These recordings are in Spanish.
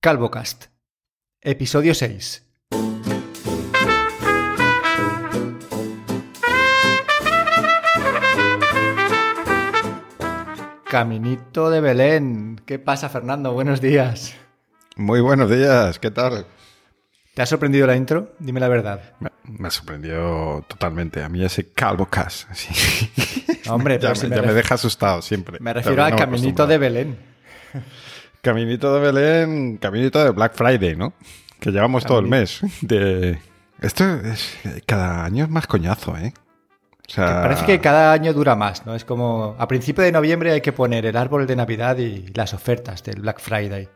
CalvoCast, episodio 6. Caminito de Belén. ¿Qué pasa, Fernando? Buenos días. Muy buenos días, ¿qué tal? ¿Te ha sorprendido la intro? Dime la verdad. Me, me ha sorprendido totalmente. A mí ese calvocast. Sí. Hombre, ya, si me, ya deja asustado siempre. Me refiero al Caminito de Belén. Caminito de Belén, caminito de Black Friday, ¿no? Que llevamos todo el mes. De... Esto es cada año es más coñazo, ¿eh? O sea, Parece que cada año dura más, ¿no? Es como a principio de noviembre hay que poner el árbol de Navidad y las ofertas del Black Friday.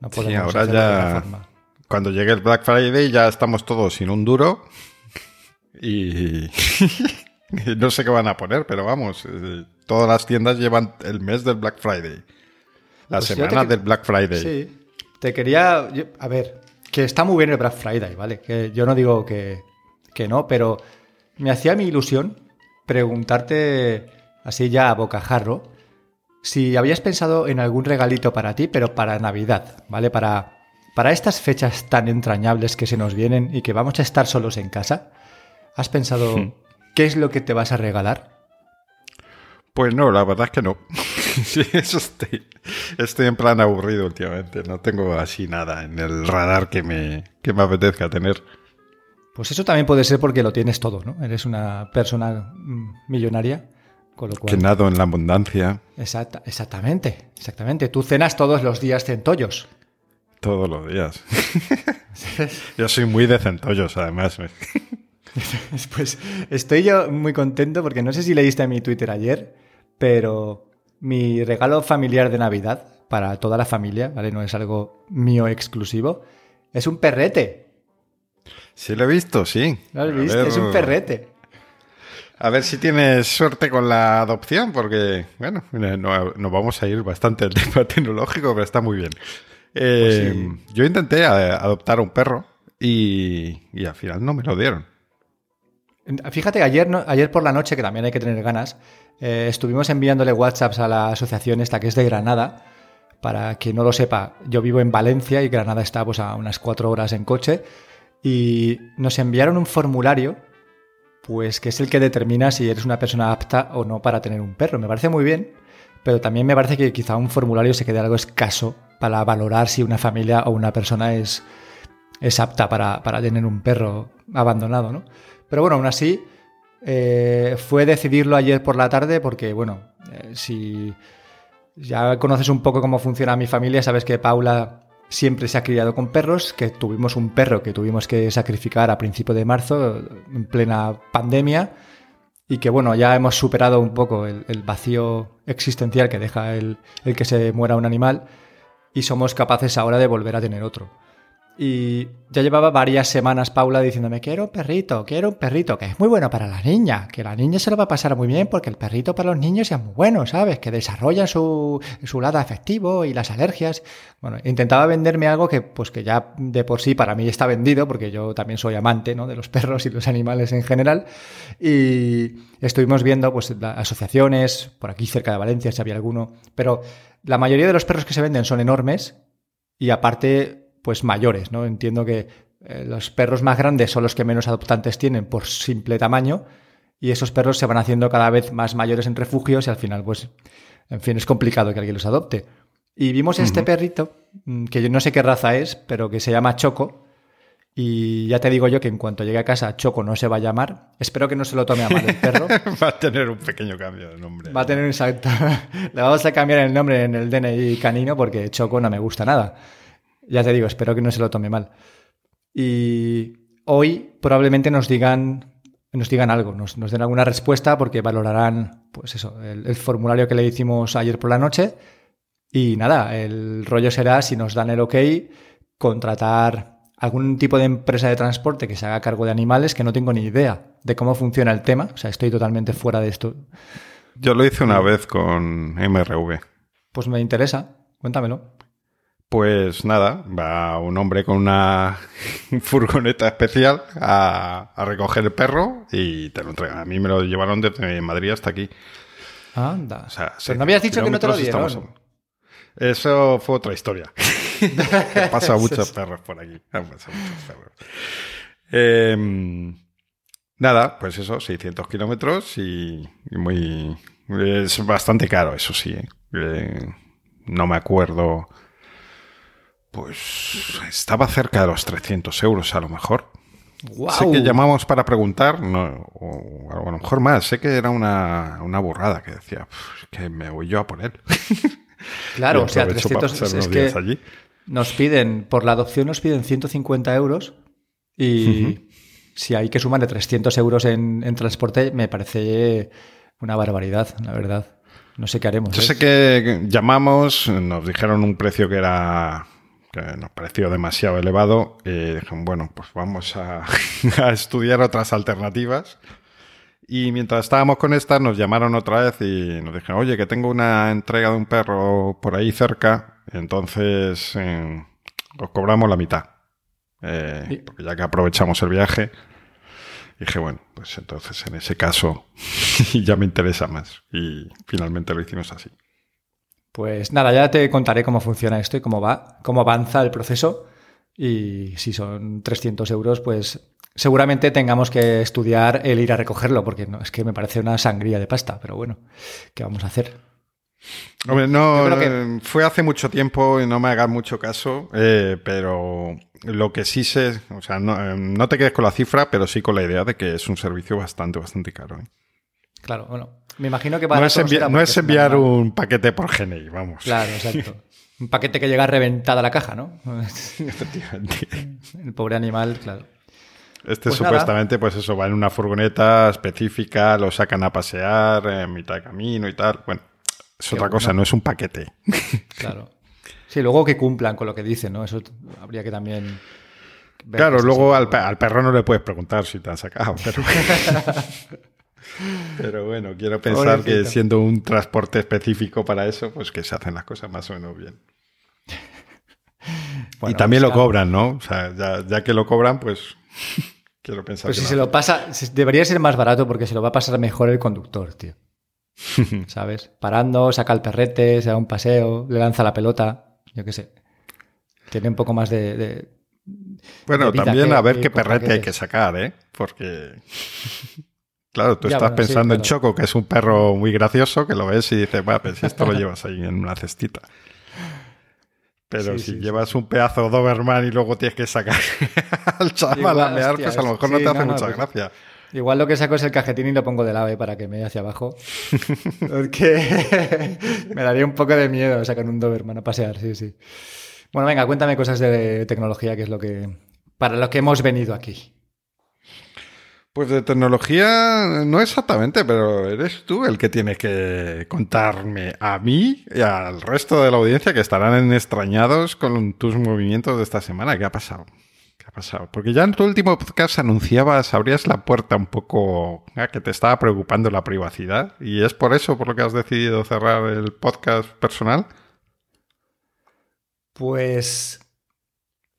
No Sí, podemos ahora hacerlo de otra ya forma. cuando llegue el Black Friday ya estamos todos sin un duro y y no sé qué van a poner, pero vamos, eh, todas las tiendas llevan el mes del Black Friday. La Pues semana te- del Black Friday. Sí. Te quería. a ver, que está muy bien el Black Friday, ¿vale? Que yo no digo que, que no, pero me hacía mi ilusión preguntarte, así ya a bocajarro, si habías pensado en algún regalito para ti, pero para Navidad, ¿vale? Para, para estas fechas tan entrañables que se nos vienen y que vamos a estar solos en casa. ¿Has pensado Hmm. qué es lo que te vas a regalar? Pues no, la verdad es que no. Sí, eso estoy, estoy en plan aburrido últimamente. No tengo así nada en el radar que me, que me apetezca tener. Pues eso también puede ser porque lo tienes todo, ¿no? Eres una persona mm, millonaria, con lo cual... Que nado en la abundancia Exacta- exactamente, exactamente. Tú cenas todos los días centollos. todos los días. Yo soy muy de centollos, además. Pues estoy yo muy contento porque no sé si leíste mi Twitter ayer, pero mi regalo familiar de Navidad para toda la familia, ¿vale? No es algo mío exclusivo, es un perrete. Sí lo he visto, sí. ¿Lo has A visto? ver- Es un perrete. A ver si tienes suerte con la adopción, porque, bueno, no- nos vamos a ir bastante al tema tecnológico, pero está muy bien. Eh, Pues Yo intenté eh, adoptar un perro y, y al final no me lo dieron. Fíjate, ayer, no- ayer por la noche, que también hay que tener ganas, eh, estuvimos enviándole WhatsApps a la asociación esta que es de Granada. Para quien no lo sepa, yo vivo en Valencia y Granada está pues, a unas cuatro horas en coche. Y nos enviaron un formulario, pues que es el que determina si eres una persona apta o no para tener un perro. Me parece muy bien, pero también me parece que quizá un formulario se quede algo escaso para valorar si una familia o una persona es, es apta para, para tener un perro abandonado, ¿no? Pero bueno, aún así, eh, fue decidirlo ayer por la tarde porque, bueno, eh, si ya conoces un poco cómo funciona mi familia, sabes que Paula siempre se ha criado con perros, que tuvimos un perro que tuvimos que sacrificar a principio de marzo, en plena pandemia, y que, bueno, ya hemos superado un poco el, vacío existencial que deja el que se muera un animal y somos capaces ahora de volver a tener otro. Y ya llevaba varias semanas Paula diciéndome, quiero un perrito, quiero un perrito, que es muy bueno para la niña, que la niña se lo va a pasar muy bien porque el perrito para los niños es muy bueno, ¿sabes? Que desarrolla su, su lado afectivo y las alergias. Bueno, intentaba venderme algo que pues que ya de por sí para mí está vendido, porque yo también soy amante ¿no? de los perros y los animales en general. Y estuvimos viendo pues asociaciones, por aquí cerca de Valencia si había alguno, pero la mayoría de los perros que se venden son enormes y aparte pues mayores, ¿no? Entiendo que eh, los perros más grandes son los que menos adoptantes tienen por simple tamaño y esos perros se van haciendo cada vez más mayores en refugios y al final pues en fin es complicado que alguien los adopte. Y vimos este perrito mm, que yo no sé qué raza es, pero que se llama Choco y ya te digo yo que en cuanto llegue a casa Choco no se va a llamar. Espero que no se lo tome a mal el perro. Va a tener un pequeño cambio de nombre. Va a tener exacto. Le vamos a cambiar el nombre en el DNI canino porque Choco no me gusta nada. Ya te digo, espero que no se lo tome mal. Y hoy probablemente nos digan, nos digan algo, nos, nos den alguna respuesta porque valorarán, pues eso, el, el formulario que le hicimos ayer por la noche. Y nada, el rollo será si nos dan el ok, contratar algún tipo de empresa de transporte que se haga cargo de animales que no tengo ni idea de cómo funciona el tema. O sea, estoy totalmente fuera de esto. Yo lo hice una vez con MRV. Pues me interesa, cuéntamelo. Pues nada, va un hombre con una furgoneta especial a, a recoger el perro y te lo entregan. A mí me lo llevaron desde Madrid hasta aquí. Anda. O sea, Pero no habías dicho que no te lo dieron. estamos- Eso fue otra historia. Pasado muchos perros por aquí. Han pasado muchos perros. Em, nada, pues eso, 600 kilómetros y, y muy... Es bastante caro, eso sí. ¿eh? Eh, no me acuerdo... Pues estaba cerca de los 300 euros a lo mejor. Sé que llamamos para preguntar, no, o a lo mejor más, sé que era una, una burrada que decía, "Pff, que me voy yo a por él. Claro, o sea, aprovecho para 300 pasar es que allí. nos piden, por la adopción nos piden 150 euros y si hay que sumarle 300 euros en, en transporte, me parece una barbaridad, la verdad. No sé qué haremos. Yo ¿eh? sé que llamamos, nos dijeron un precio que era que nos pareció demasiado elevado y dijeron, bueno, pues vamos a, a estudiar otras alternativas. Y mientras estábamos con esta, nos llamaron otra vez y nos dijeron, oye, que tengo una entrega de un perro por ahí cerca, entonces eh, os cobramos la mitad. Eh, porque ya que aprovechamos el viaje, dije, bueno, pues entonces en ese caso ya me interesa más. Y finalmente lo hicimos así. Pues nada, ya te contaré cómo funciona esto y cómo va, cómo avanza el proceso. Y si son 300 euros, pues seguramente tengamos que estudiar el ir a recogerlo, porque no, es que me parece una sangría de pasta, pero bueno, ¿qué vamos a hacer? Hombre, no, que- eh, fue hace mucho tiempo y no me hagas mucho caso, eh, pero lo que sí sé, o sea, no, eh, no te quedes con la cifra, pero sí con la idea de que es un servicio bastante, bastante caro. ¿eh? Claro, bueno, me imagino que No es, envi- no es enviar un paquete por GNI, vamos. Claro, exacto. Un paquete que llega reventada la caja, ¿no? Efectivamente. El pobre animal, claro. Este Pues nada. supuestamente, pues eso, va en una furgoneta específica, lo sacan a pasear en mitad de camino y tal. Bueno, es Qué otra cosa, bueno. no es un paquete. Claro. Sí, luego que cumplan con lo que dicen, ¿no? Eso habría que también. ver Claro, luego al, al perro no le puedes preguntar si te han sacado, pero... pero bueno, quiero pensar que siendo un transporte específico para eso, pues que se hacen las cosas más o menos bien. Bueno, y también lo cobran, ¿no? O sea, ya, ya que lo cobran, pues quiero pensar Pues que si se lo pasa, debería ser más barato porque se lo va a pasar mejor el conductor, tío. ¿Sabes? Parando, saca el perrete, se da un paseo, le lanza la pelota, yo qué sé. Tiene un poco más de. de- Bueno, de también que- a ver qué perrete hay que sacar, ¿eh? Porque... Claro, tú Ya, estás bueno, sí, pensando en. Choco, que es un perro muy gracioso, que lo ves y dices, va, pues esto lo llevas ahí en una cestita. Pero Sí, si sí, llevas un pedazo Doberman y luego tienes que sacar al chaval a mear, pues a lo mejor no te hace no, mucha pues- gracia. Igual lo que saco es el cajetín y lo pongo del ave para que me hacia abajo. Porque me daría un poco de miedo sacar un Doberman a pasear, sí, sí. Bueno, venga, cuéntame cosas de tecnología, que es lo que. para lo que hemos venido aquí. Pues de tecnología, no exactamente, pero eres tú el que tiene que contarme a mí y al resto de la audiencia que estarán extrañados con tus movimientos de esta semana. ¿Qué ha pasado? ¿Qué ha pasado? Porque ya en tu último podcast anunciabas, abrías la puerta un poco a que te estaba preocupando la privacidad y es por eso por lo que has decidido cerrar el podcast personal. Pues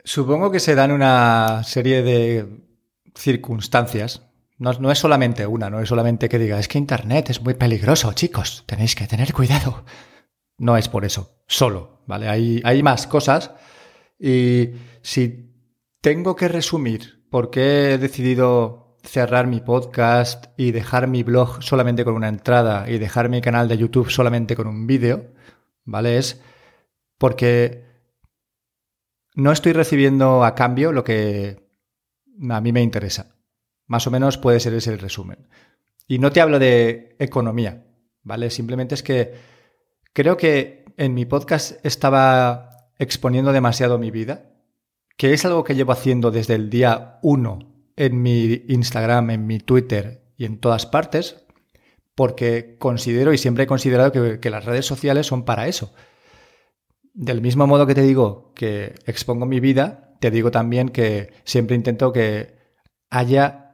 supongo que se dan una serie de circunstancias. No, no es solamente una, no es solamente que diga, es que Internet es muy peligroso, chicos, tenéis que tener cuidado. No es por eso, solo, ¿vale? Hay, hay más cosas y si tengo que resumir por qué he decidido cerrar mi podcast y dejar mi blog solamente con una entrada y dejar mi canal de YouTube solamente con un vídeo, ¿vale? Es porque no estoy recibiendo a cambio lo que a mí me interesa. Más o menos puede ser ese el resumen. Y no te hablo de economía, ¿vale? Simplemente es que creo que en mi podcast estaba exponiendo demasiado mi vida, que es algo que llevo haciendo desde el día uno en mi Instagram, en mi Twitter y en todas partes, porque considero y siempre he considerado que, que las redes sociales son para eso. Del mismo modo que te digo que expongo mi vida, te digo también que siempre intento que haya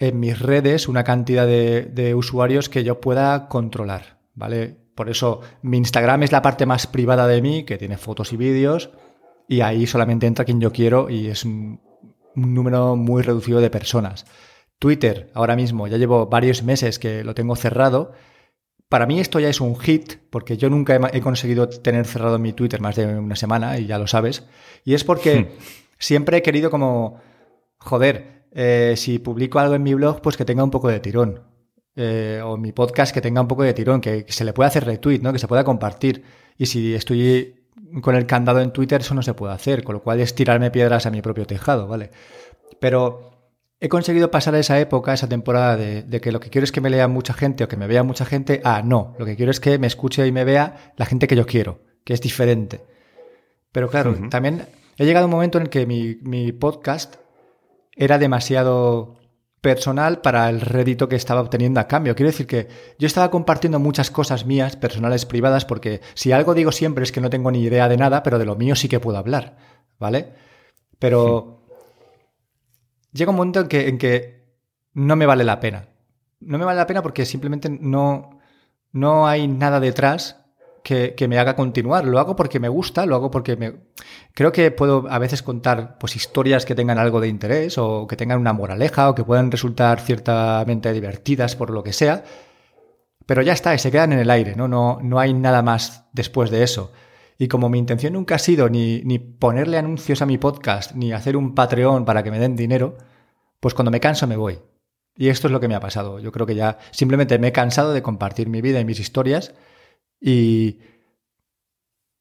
en mis redes una cantidad de, de, usuarios que yo pueda controlar, ¿vale? Por eso mi Instagram es la parte más privada de mí, que tiene fotos y vídeos, y ahí solamente entra quien yo quiero y es un, un número muy reducido de personas. Twitter, ahora mismo, ya llevo varios meses que lo tengo cerrado, para mí esto ya es un hit, porque yo nunca he, conseguido tener cerrado mi Twitter más de una semana, y ya lo sabes. Y es porque hmm. siempre he querido como, joder, eh, si publico algo en mi blog, pues que tenga un poco de tirón. Eh, o mi podcast que tenga un poco de tirón, que, se le pueda hacer retweet, ¿no? que se pueda compartir. Y si estoy con el candado en Twitter, eso no se puede hacer, con lo cual es tirarme piedras a mi propio tejado, ¿vale? Pero he conseguido pasar esa época, esa temporada de, que lo que quiero es que me lea mucha gente o que me vea mucha gente, ah, no, lo que quiero es que me escuche y me vea la gente que yo quiero, que es diferente. Pero claro, también he llegado a un momento en el que mi, mi, podcast era demasiado personal para el rédito que estaba obteniendo a cambio. Quiero decir que yo estaba compartiendo muchas cosas mías, personales, privadas, porque si algo digo siempre es que no tengo ni idea de nada, pero de lo mío sí que puedo hablar, ¿vale? Pero llega un momento en que, en que no me vale la pena. No me vale la pena porque simplemente no, no hay nada detrás que, me haga continuar. Lo hago porque me gusta, lo hago porque me... Creo que puedo a veces contar pues, historias que tengan algo de interés o que tengan una moraleja o que puedan resultar ciertamente divertidas por lo que sea. Pero ya está, y se quedan en el aire, ¿no? No, no hay nada más después de eso. Y como mi intención nunca ha sido ni, ni ponerle anuncios a mi podcast, ni hacer un Patreon para que me den dinero, pues cuando me canso me voy. Y esto es lo que me ha pasado. Yo creo que ya simplemente me he cansado de compartir mi vida y mis historias y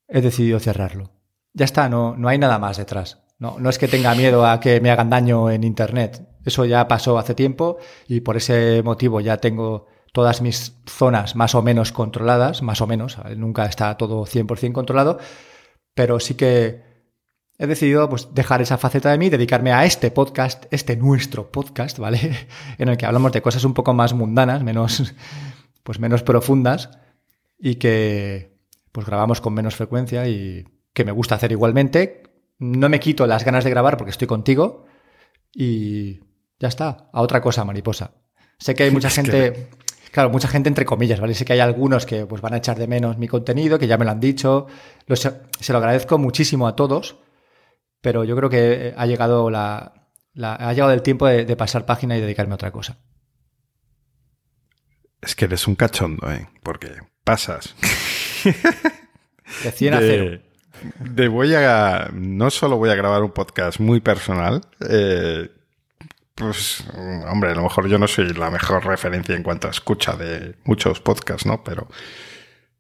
he decidido cerrarlo. Ya está, no, no hay nada más detrás. No, no es que tenga miedo a que me hagan daño en Internet. Eso ya pasó hace tiempo y por ese motivo ya tengo todas mis zonas más o menos controladas, más o menos, nunca está todo 100% controlado, pero sí que he decidido pues, dejar esa faceta de mí, dedicarme a este podcast, este nuestro podcast, ¿vale? en el que hablamos de cosas un poco más mundanas, menos, pues menos profundas y que pues grabamos con menos frecuencia y que me gusta hacer igualmente. No me quito las ganas de grabar porque estoy contigo y ya está, a otra cosa, mariposa. Sé que hay mucha gente... Claro, mucha gente entre comillas, ¿vale? Sé que hay algunos que pues, van a echar de menos mi contenido, que ya me lo han dicho. se lo agradezco muchísimo a todos, pero yo creo que ha llegado, la, ha llegado el tiempo de, pasar página y dedicarme a otra cosa. Es que eres un cachondo, ¿eh? Porque pasas. De 100 a 0. De voy a. No solo voy a grabar un podcast muy personal, eh, pues, hombre, a lo mejor yo no soy la mejor referencia en cuanto a escucha de muchos podcasts, ¿no? Pero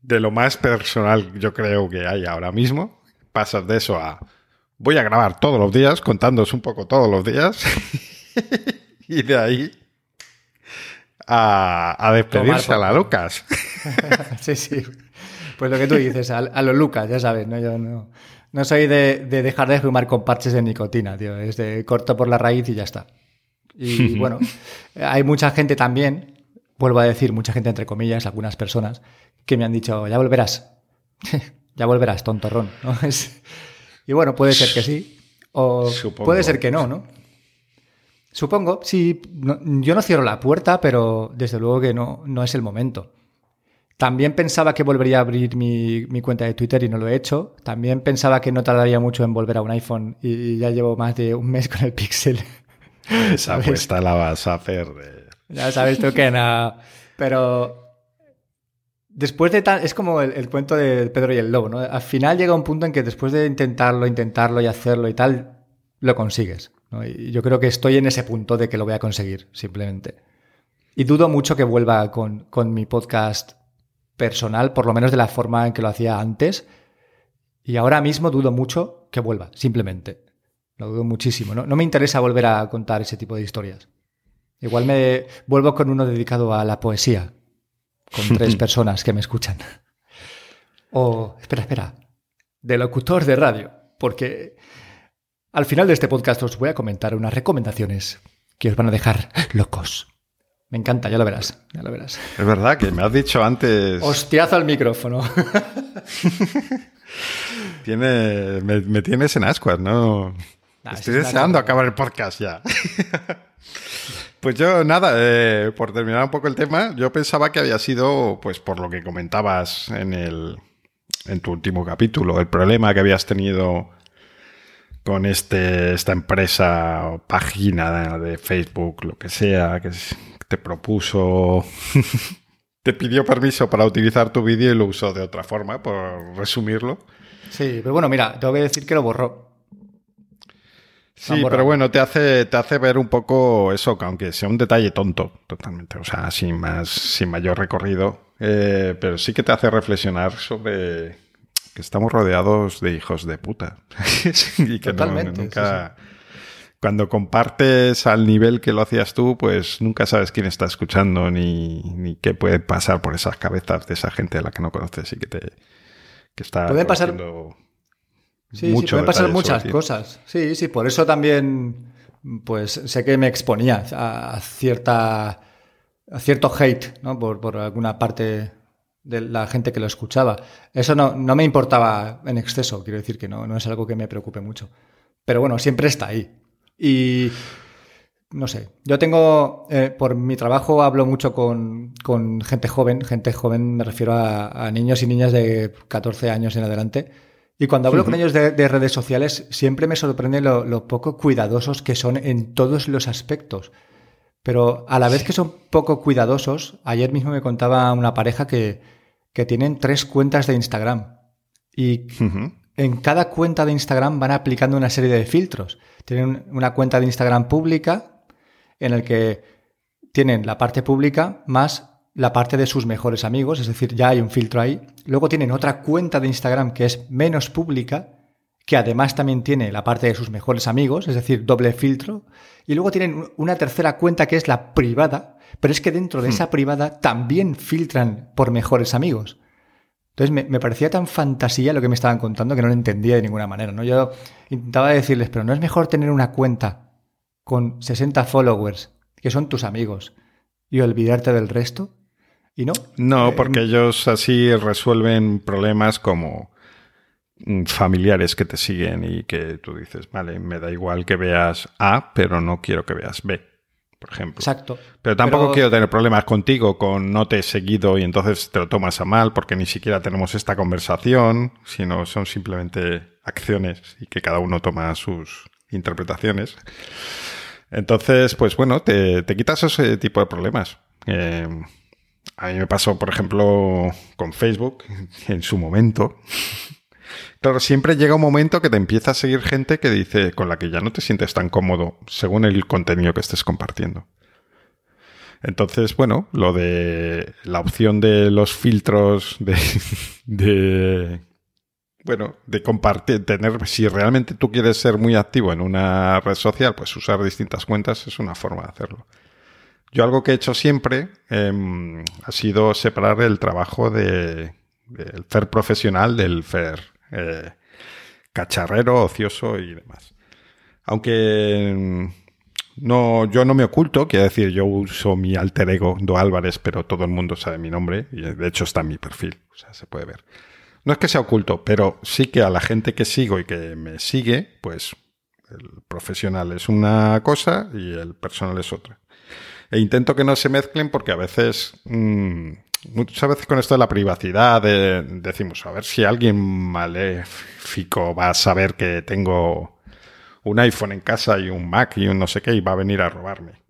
de lo más personal yo creo que hay ahora mismo, pasas de eso a voy a grabar todos los días, contándoos un poco todos los días, y de ahí a, despedirse a la Lucas. sí, sí. Pues lo que tú dices, a, los Lucas, ya sabes, ¿no? Yo no, no soy de, de dejar de fumar con parches de nicotina, tío. Es de corto por la raíz y ya está. Y bueno, hay mucha gente también, vuelvo a decir, mucha gente entre comillas, algunas personas, que me han dicho, ya volverás, ya volverás, tontorrón. ¿no? y bueno, puede ser que sí, o puede ser que no, ¿no? Supongo, sí, yo no cierro la puerta, pero desde luego que no, no es el momento. También pensaba que volvería a abrir mi, mi, cuenta de Twitter y no lo he hecho. También pensaba que no tardaría mucho en volver a un iPhone y ya llevo más de un mes con el Pixel. Esa apuesta la vas a hacer. Ya sabes tú que no. Pero después de tal, es como el, cuento de Pedro y el Lobo, ¿no? Al final llega un punto en que después de intentarlo, intentarlo y hacerlo y tal, lo consigues. Y yo creo que estoy en ese punto de que lo voy a conseguir, simplemente. Y dudo mucho que vuelva con, con mi podcast personal, por lo menos de la forma en que lo hacía antes. Y ahora mismo dudo mucho que vuelva, simplemente. Lo dudo muchísimo. No, me interesa volver a contar ese tipo de historias. Igual me vuelvo con uno dedicado a la poesía, con tres personas que me escuchan. O, espera, espera, de locutor de radio, porque al final de este podcast os voy a comentar unas recomendaciones que os van a dejar locos. Me encanta, ya lo verás, ya lo verás. Es verdad que me has dicho antes... Hostiazo al micrófono. Tiene, me, tienes en ascuas, ¿no? Estoy deseando acabar el podcast ya. pues yo, nada, eh, por terminar un poco el tema, yo pensaba que había sido, pues por lo que comentabas en, el, en tu último capítulo, el problema que habías tenido con este, esta empresa o página de Facebook, lo que sea, que te propuso te pidió permiso para utilizar tu vídeo y lo usó de otra forma, por resumirlo. Sí, pero bueno, mira, tengo que decir que lo borró. Sí, pero bueno, te hace, te hace ver un poco eso, que aunque sea un detalle tonto, totalmente, o sea, sin más, sin mayor recorrido, eh, pero sí que te hace reflexionar sobre que estamos rodeados de hijos de puta. y que Totalmente, nunca, cuando compartes al nivel que lo hacías tú, pues nunca sabes quién está escuchando ni, ni qué puede pasar por esas cabezas de esa gente a la que no conoces y que te que está Pueden pasar- Sí, mucho sí, pueden pasar muchas cosas. Sí, sí, por eso también, pues sé que me exponía a, a cierta, a cierto hate, ¿no? Por, por alguna parte de la gente que lo escuchaba. Eso no, no me importaba en exceso, quiero decir que no, no es algo que me preocupe mucho. Pero bueno, siempre está ahí. Y no sé, yo tengo, eh, por mi trabajo hablo mucho con, con gente joven, gente joven me refiero a, a niños y niñas de 14 años en adelante. Y cuando hablo con ellos de, de redes sociales, siempre me sorprende lo, lo poco cuidadosos que son en todos los aspectos. Pero a la vez que son poco cuidadosos, ayer mismo me contaba una pareja que, que tienen tres cuentas de Instagram. Y en cada cuenta de Instagram van aplicando una serie de filtros. Tienen una cuenta de Instagram pública en el que tienen la parte pública más la parte de sus mejores amigos, es decir, ya hay un filtro ahí. Luego tienen otra cuenta de Instagram que es menos pública, que además también tiene la parte de sus mejores amigos, es decir, doble filtro. Y luego tienen una tercera cuenta que es la privada, pero es que dentro de esa privada también filtran por mejores amigos. Entonces me, me parecía tan fantasía lo que me estaban contando que no lo entendía de ninguna manera. ¿no? Yo intentaba decirles, pero ¿no es mejor tener una cuenta con 60 followers, que son tus amigos, y olvidarte del resto? ¿Y no? No, Eh, porque ellos así resuelven problemas como familiares que te siguen y que tú dices, vale, me da igual que veas A, pero no quiero que veas B, por ejemplo. Exacto. Pero tampoco Pero- quiero tener problemas contigo con no te he seguido y entonces te lo tomas a mal porque ni siquiera tenemos esta conversación, sino son simplemente acciones y que cada uno toma sus interpretaciones. Entonces, pues bueno, te, te quitas ese tipo de problemas. Eh, a mí me pasó, por ejemplo, con Facebook en su momento. Claro, siempre llega un momento que te empieza a seguir gente que dice con la que ya no te sientes tan cómodo según el contenido que estés compartiendo. Entonces, bueno, lo de la opción de los filtros de, bueno, de compartir, tener, si realmente tú quieres ser muy activo en una red social, pues usar distintas cuentas es una forma de hacerlo. Yo algo que he hecho siempre em, ha sido separar el trabajo de, del FER profesional del FER eh, cacharrero, ocioso y demás. Aunque em, no, yo no me oculto, quiero decir, yo uso mi alter ego Do Álvarez, pero todo el mundo sabe mi nombre y de hecho está en mi perfil, o sea, se puede ver. No es que sea oculto, pero sí que a la gente que sigo y que me sigue, pues el profesional es una cosa y el personal es otra. E intento que no se mezclen porque a veces, mmm, muchas veces con esto de la privacidad, de, decimos, a ver si alguien maléfico va a saber que tengo un iPhone en casa y un Mac y un no sé qué y va a venir a robarme.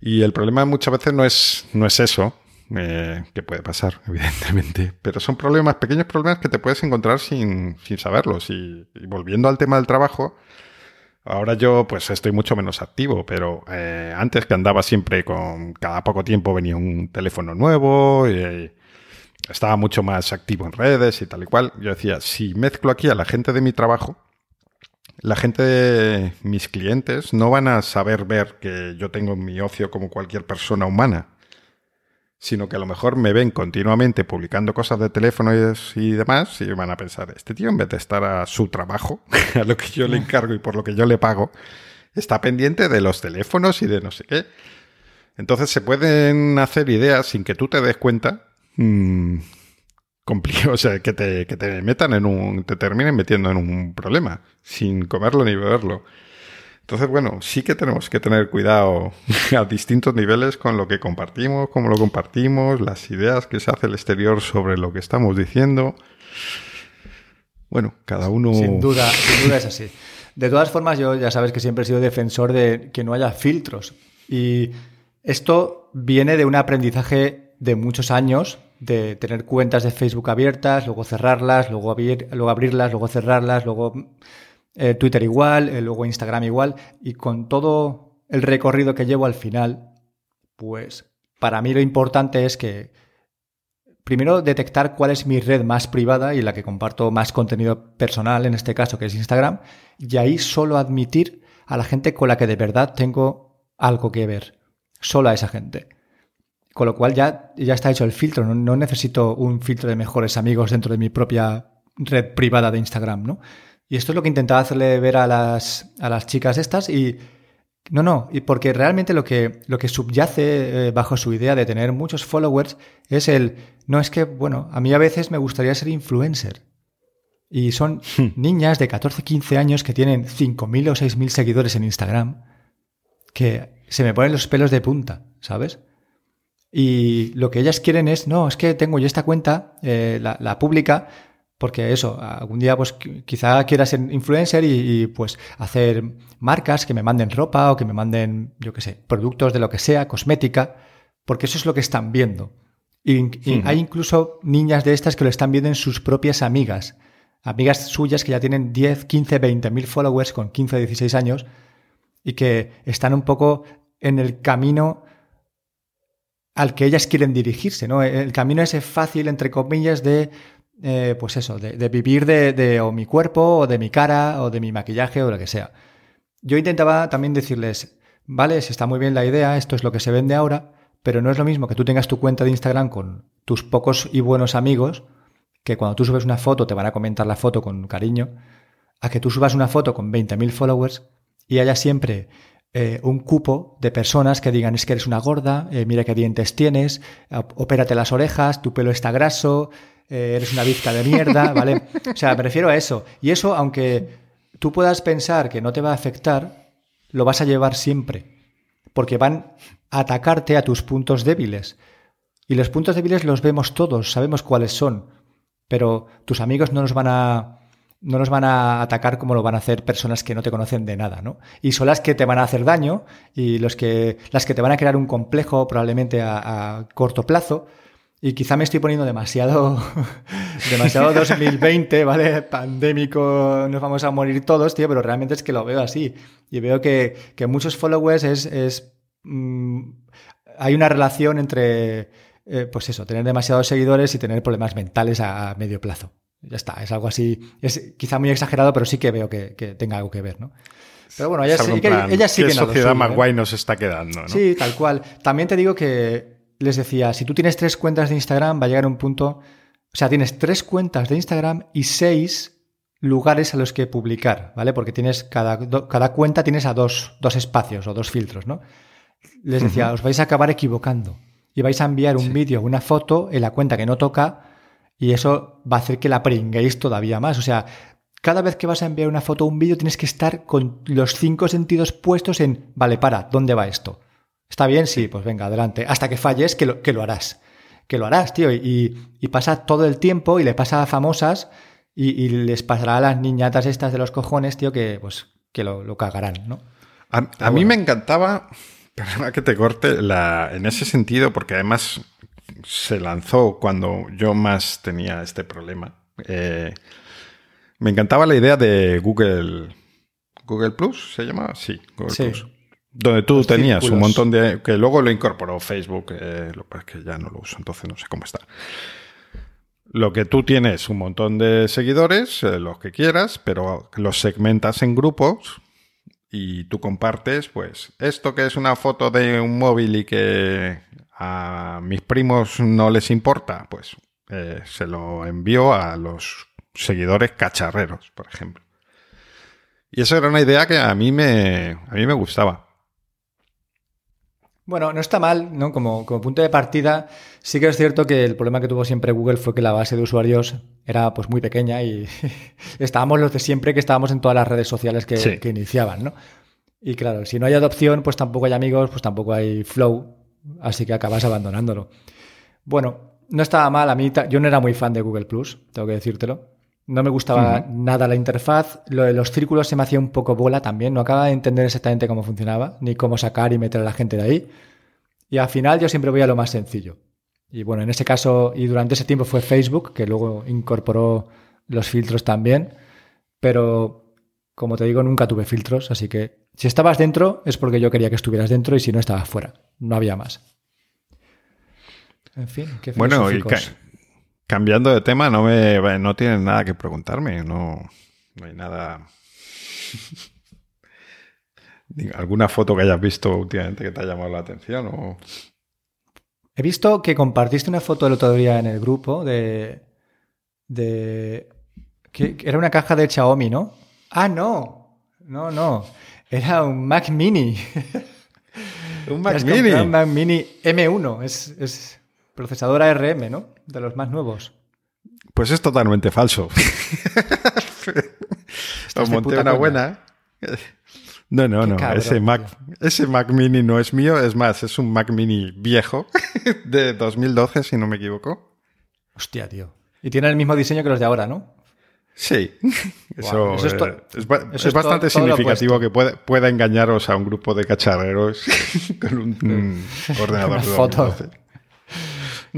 Y el problema muchas veces no es, no es eso, eh, que puede pasar, evidentemente, pero son problemas, pequeños problemas que te puedes encontrar sin, sin saberlos. Y, y volviendo al tema del trabajo, Ahora yo pues estoy mucho menos activo, pero eh, antes que andaba siempre con cada poco tiempo venía un teléfono nuevo y estaba mucho más activo en redes y tal y cual. Yo decía, si mezclo aquí a la gente de mi trabajo, la gente de mis clientes no van a saber ver que yo tengo mi ocio como cualquier persona humana, sino que a lo mejor me ven continuamente publicando cosas de teléfono y, y, demás y van a pensar, este tío en vez de estar a su trabajo, a lo que yo le encargo y por lo que yo le pago, está pendiente de los teléfonos y de no sé qué. Entonces se pueden hacer ideas sin que tú te des cuenta. Mmm, o sea, que te, que te metan en un, te terminen metiendo en un problema, sin comerlo ni beberlo. Entonces, bueno, sí que tenemos que tener cuidado a distintos niveles con lo que compartimos, cómo lo compartimos, las ideas que se hace el exterior sobre lo que estamos diciendo. Bueno, cada uno. Sin duda, sin duda es así. De todas formas, yo ya sabes que siempre he sido defensor de que no haya filtros. Y esto viene de un aprendizaje de muchos años de tener cuentas de Facebook abiertas, luego cerrarlas, luego, luego abrirlas, luego cerrarlas, luego eh, Twitter igual, eh, luego Instagram igual, y con todo el recorrido que llevo al final, pues para mí lo importante es que primero detectar cuál es mi red más privada y la que comparto más contenido personal, en este caso que es Instagram, y ahí solo admitir a la gente con la que de verdad tengo algo que ver, solo a esa gente. Con lo cual ya, ya está hecho el filtro, no, no necesito un filtro de mejores amigos dentro de mi propia red privada de Instagram, ¿no? Y esto es lo que intentaba hacerle ver a las, a las chicas estas y no, no, y porque realmente lo que, lo que subyace eh, bajo su idea de tener muchos followers es el, no es que, bueno, a mí a veces me gustaría ser influencer. Y son hmm. niñas de 14, 15 años que tienen 5.000 o 6.000 seguidores en Instagram que se me ponen los pelos de punta, ¿sabes? Y lo que ellas quieren es, no, es que tengo yo esta cuenta, eh, la, la pública, porque eso, algún día pues quizá quiera ser influencer y, pues hacer marcas que me manden ropa o que me manden, yo qué sé, productos de lo que sea, cosmética, porque eso es lo que están viendo. Y, hay incluso niñas de estas que lo están viendo en sus propias amigas. Amigas suyas que ya tienen 10, 15, 20 mil followers con 15, 16 años y que están un poco en el camino al que ellas quieren dirigirse, ¿no? El camino ese fácil, entre comillas, de eh, pues eso, de, vivir de, o mi cuerpo, o de mi cara, o de mi maquillaje, o lo que sea. Yo intentaba también decirles, vale, si está muy bien la idea, esto es lo que se vende ahora, pero no es lo mismo que tú tengas tu cuenta de Instagram con tus pocos y buenos amigos, que cuando tú subes una foto te van a comentar la foto con cariño, a que tú subas una foto con 20.000 followers y haya siempre eh, un cupo de personas que digan es que eres una gorda, eh, mira qué dientes tienes, opérate las orejas, tu pelo está graso, eh, eres una bizca de mierda, ¿vale? O sea, me refiero a eso. Y eso, aunque tú puedas pensar que no te va a afectar, lo vas a llevar siempre. Porque van a atacarte a tus puntos débiles. Y los puntos débiles los vemos todos, sabemos cuáles son. Pero tus amigos no nos van a no nos van a atacar como lo van a hacer personas que no te conocen de nada, ¿no? Y son las que te van a hacer daño y los que, las que te van a crear un complejo probablemente a corto plazo y quizá me estoy poniendo demasiado, demasiado 2020, ¿vale? Pandémico, nos vamos a morir todos, tío, pero realmente es que lo veo así. Y veo que, que muchos followers es, es mm, hay una relación entre, eh, pues eso, tener demasiados seguidores y tener problemas mentales a, medio plazo. Ya está, es algo así, es quizá muy exagerado, pero sí que veo que, que tenga algo que ver, ¿no? Pero bueno, ella sí, que, ella sí ¿Qué que sociedad más ¿eh? guay nos está quedando, ¿no? Sí, tal cual. También te digo que les decía, si tú tienes tres cuentas de Instagram, va a llegar un punto, o sea, tienes tres cuentas de Instagram y seis lugares a los que publicar, ¿vale? Porque tienes cada, cada cuenta tienes a dos, dos espacios o dos filtros, ¿no? Les decía, os vais a acabar equivocando y vais a enviar un vídeo, una foto en la cuenta que no toca y eso va a hacer que la pringuéis todavía más. O sea, cada vez que vas a enviar una foto o un vídeo tienes que estar con los cinco sentidos puestos en, vale, para, ¿dónde va esto? ¿Está bien? Sí, pues venga, adelante. Hasta que falles, que lo, que lo harás. Que lo harás, tío. Y, y pasa todo el tiempo y le pasa a famosas y, les pasará a las niñatas estas de los cojones, tío, que pues que lo, lo cagarán, ¿no? A, mí me encantaba, perdona que te corte, la, en ese sentido, porque además se lanzó cuando yo más tenía este problema. Eh, me encantaba la idea de Google. ¿Google Plus se llama? Sí, Google Plus donde tú tenías un montón de... que luego lo incorporó Facebook, eh, lo que es que ya no lo uso, entonces no sé cómo está. Lo que tú tienes un montón de seguidores, eh, los que quieras, pero los segmentas en grupos y tú compartes, pues, esto que es una foto de un móvil y que a mis primos no les importa, pues eh, se lo envío a los seguidores cacharreros, por ejemplo. Y esa era una idea que a mí me, a mí me gustaba. Bueno, no está mal, ¿no? Como, como, punto de partida, sí que es cierto que el problema que tuvo siempre Google fue que la base de usuarios era pues muy pequeña y estábamos los de siempre que estábamos en todas las redes sociales que, que, iniciaban, ¿no? Y claro, si no hay adopción, pues tampoco hay amigos, pues tampoco hay flow, así que acabas abandonándolo. Bueno, no estaba mal, a mí yo no era muy fan de Google Plus, tengo que decírtelo. No me gustaba nada la interfaz. Lo de los círculos se me hacía un poco bola también. No acaba de entender exactamente cómo funcionaba, ni cómo sacar y meter a la gente de ahí. Y al final yo siempre voy a lo más sencillo. Y bueno, en ese caso, y durante ese tiempo fue Facebook, que luego incorporó los filtros también. Pero, como te digo, nunca tuve filtros, así que si estabas dentro es porque yo quería que estuvieras dentro y si no estabas fuera. No había más. En fin, qué Bueno, y cambiando de tema, no me no tienes nada que preguntarme, no, no hay nada. ¿Alguna foto que hayas visto últimamente que te haya llamado la atención? O... He visto que compartiste una foto el otro día en el grupo de. de. que era una caja de Xiaomi, ¿no? Ah, no. No, no. Era un Mac Mini. un Mac Mini. Un Mac Mini M1. Es, es procesador ARM, ¿no? De los más nuevos. Pues es totalmente falso. Os monté una buena. No, no, no. ese, Mac, ese Mac Mini no es mío. Es más, es un Mac Mini viejo de 2012, si no me equivoco. Hostia, tío. Y tiene el mismo diseño que los de ahora, ¿no? Sí, eso, es, bastante significativo que pueda, engañaros a un grupo de cacharreros con un, ordenador de foto.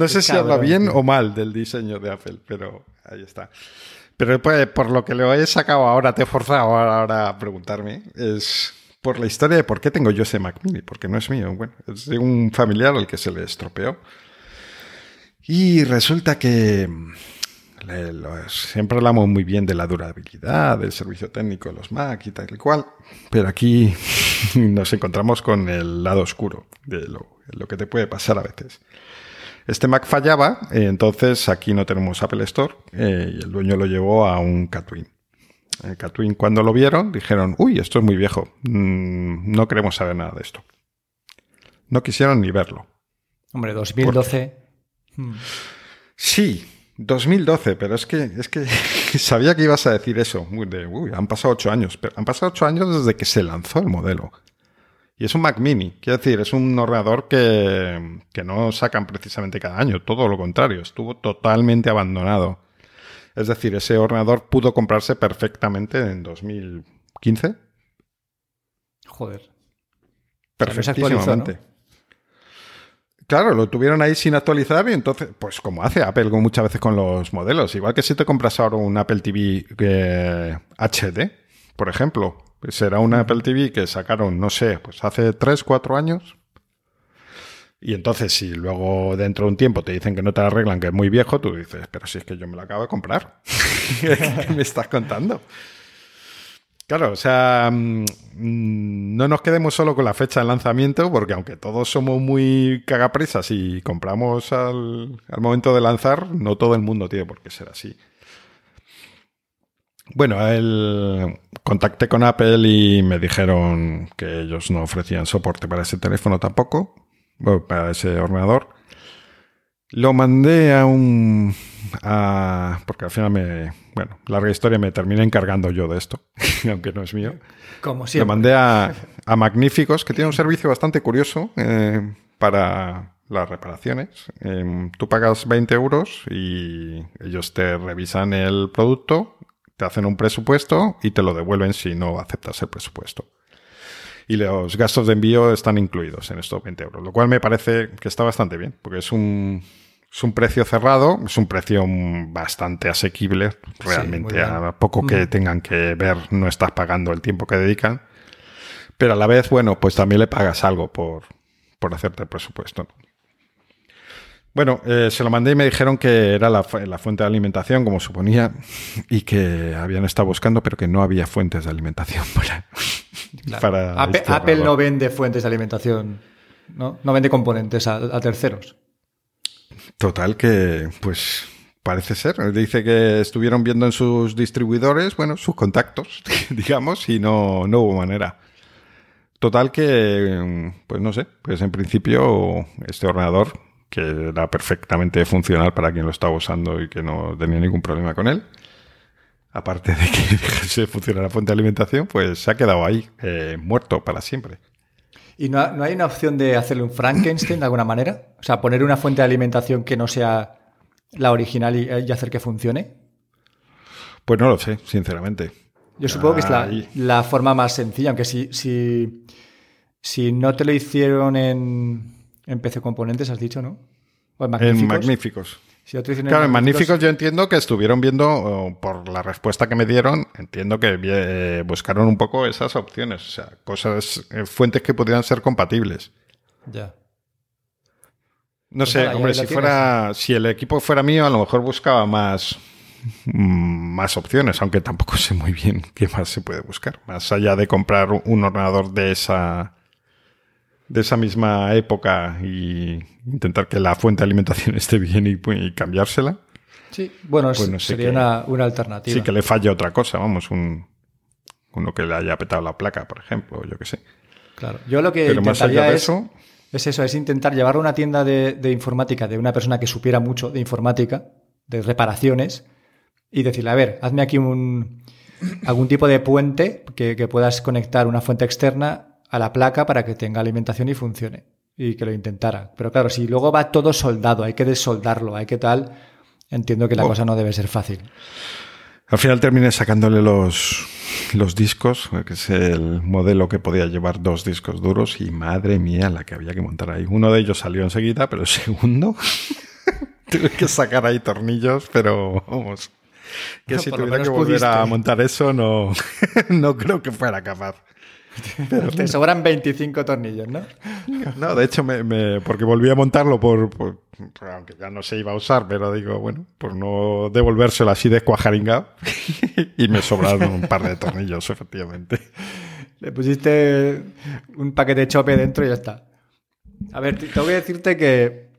No sé si habla bien o mal del diseño de Apple, pero ahí está. Pero pues, por lo que lo he sacado ahora, te he forzado ahora a preguntarme, es por la historia de por qué tengo yo ese Mac Mini, porque no es mío. Bueno, es de un familiar al que se le estropeó. Y resulta que siempre hablamos muy bien de la durabilidad, del servicio técnico de los Mac y tal y cual, pero aquí nos encontramos con el lado oscuro de lo, que te puede pasar a veces. Este Mac fallaba, eh, entonces aquí no tenemos Apple Store eh, y el dueño lo llevó a un Catwin. El Catwin cuando lo vieron dijeron, uy, esto es muy viejo, mm, no queremos saber nada de esto. No quisieron ni verlo. Hombre, 2012. Sí, 2012, pero es que, es que sabía que ibas a decir eso. han pasado ocho años, pero han pasado ocho años desde que se lanzó el modelo. Y es un Mac Mini, quiero decir, es un ordenador que, que no sacan precisamente cada año, todo lo contrario, estuvo totalmente abandonado. Es decir, ese ordenador pudo comprarse perfectamente en 2015. Joder. Perfectísimamente. Claro, lo tuvieron ahí sin actualizar y entonces, pues como hace Apple muchas veces con los modelos, igual que si te compras ahora un Apple TV HD, eh, por ejemplo, será un Apple TV que sacaron, no sé, pues hace 3, 4 años. Y entonces, si luego dentro de un tiempo te dicen que no te arreglan, que es muy viejo, tú dices, pero si es que yo me lo acabo de comprar. ¿Qué me estás contando? Claro, o sea, mm, no nos quedemos solo con la fecha de lanzamiento, porque aunque todos somos muy cagapresas y compramos al, momento de lanzar, no todo el mundo tiene por qué ser así. Bueno, el, contacté con Apple y me dijeron que ellos no ofrecían soporte para ese teléfono tampoco, para ese ordenador. Lo mandé a un... porque al final me... Bueno, larga historia, me terminé encargando yo de esto, aunque no es mío. Como siempre. Lo mandé a, a Magníficos, que tiene un servicio bastante curioso eh, para las reparaciones. Em, tú pagas 20 euros y ellos te revisan el producto, te hacen un presupuesto y te lo devuelven si no aceptas el presupuesto y los gastos de envío están incluidos en estos 20 euros, lo cual me parece que está bastante bien, porque es un, es un precio cerrado, es un precio bastante asequible, realmente a poco que mm. tengan que ver no estás pagando el tiempo que dedican, pero a la vez, bueno, pues también le pagas algo por, por hacerte el presupuesto. Bueno, eh, se lo mandé y me dijeron que era la, fuente de alimentación, como suponía, y que habían estado buscando, pero que no había fuentes de alimentación para. Apple, este no vende fuentes de alimentación, ¿no? No vende componentes a, terceros. Total, que pues parece ser. Dice que estuvieron viendo en sus distribuidores, bueno, sus contactos, digamos, y no, no hubo manera. Total que, pues no sé, pues en principio este ordenador que era perfectamente funcional para quien lo estaba usando y que no tenía ningún problema con él. Aparte de que se funciona la fuente de alimentación, pues se ha quedado ahí, eh, muerto para siempre. ¿Y no, hay una opción de hacerle un Frankenstein de alguna manera? O sea, poner una fuente de alimentación que no sea la original y, hacer que funcione. Pues no lo sé, sinceramente. Yo supongo que es la, la, forma más sencilla, aunque si, si, si no te lo hicieron en, en PC Componentes, has dicho, ¿no? O en En magníficos. Si yo Claro, en Magníficos yo entiendo que estuvieron viendo, por la respuesta que me dieron, entiendo que eh, buscaron un poco esas opciones, o sea, cosas, eh, fuentes que pudieran ser compatibles. Ya. No Pues sé, nada, hombre, si tienes. fuera, si el equipo fuera mío, a lo mejor buscaba más, mm, más opciones, aunque tampoco sé muy bien qué más se puede buscar, más allá de comprar un ordenador de esa, de esa misma época y intentar que la fuente de alimentación esté bien y, y cambiársela. Sí, bueno, Pues es- no sé sería una, una alternativa. Sí, que le falle otra cosa, vamos, un, uno que le haya petado la placa, por ejemplo, yo qué sé. Claro. Yo lo que Pero más allá de es, eso, es eso, es intentar llevarlo a una tienda de, de informática de una persona que supiera mucho de informática, de reparaciones, y decirle, a ver, hazme aquí un algún tipo de puente que, que puedas conectar una fuente externa a la placa para que tenga alimentación y funcione. Y que lo intentara. Pero claro, si luego va todo soldado, hay que desoldarlo, hay que tal, entiendo que la Oh. cosa no debe ser fácil. Al final terminé sacándole los, los discos, que es el modelo que podía llevar dos discos duros, y madre mía, la que había que montar ahí. Uno de ellos salió enseguida, pero el segundo tuve que sacar ahí tornillos, pero vamos. Que No, si tuviera que volver a montar eso, no, no creo que fuera capaz. Te sobran 25 tornillos, ¿no? No, de hecho, me, me- porque volví a montarlo por, aunque ya no se iba a usar, pero digo, bueno, por no devolvérselo así de cuajaringado. y me sobraron un par de tornillos, efectivamente. Le pusiste un paquete de chope dentro y ya está. A ver, te- tengo que decirte que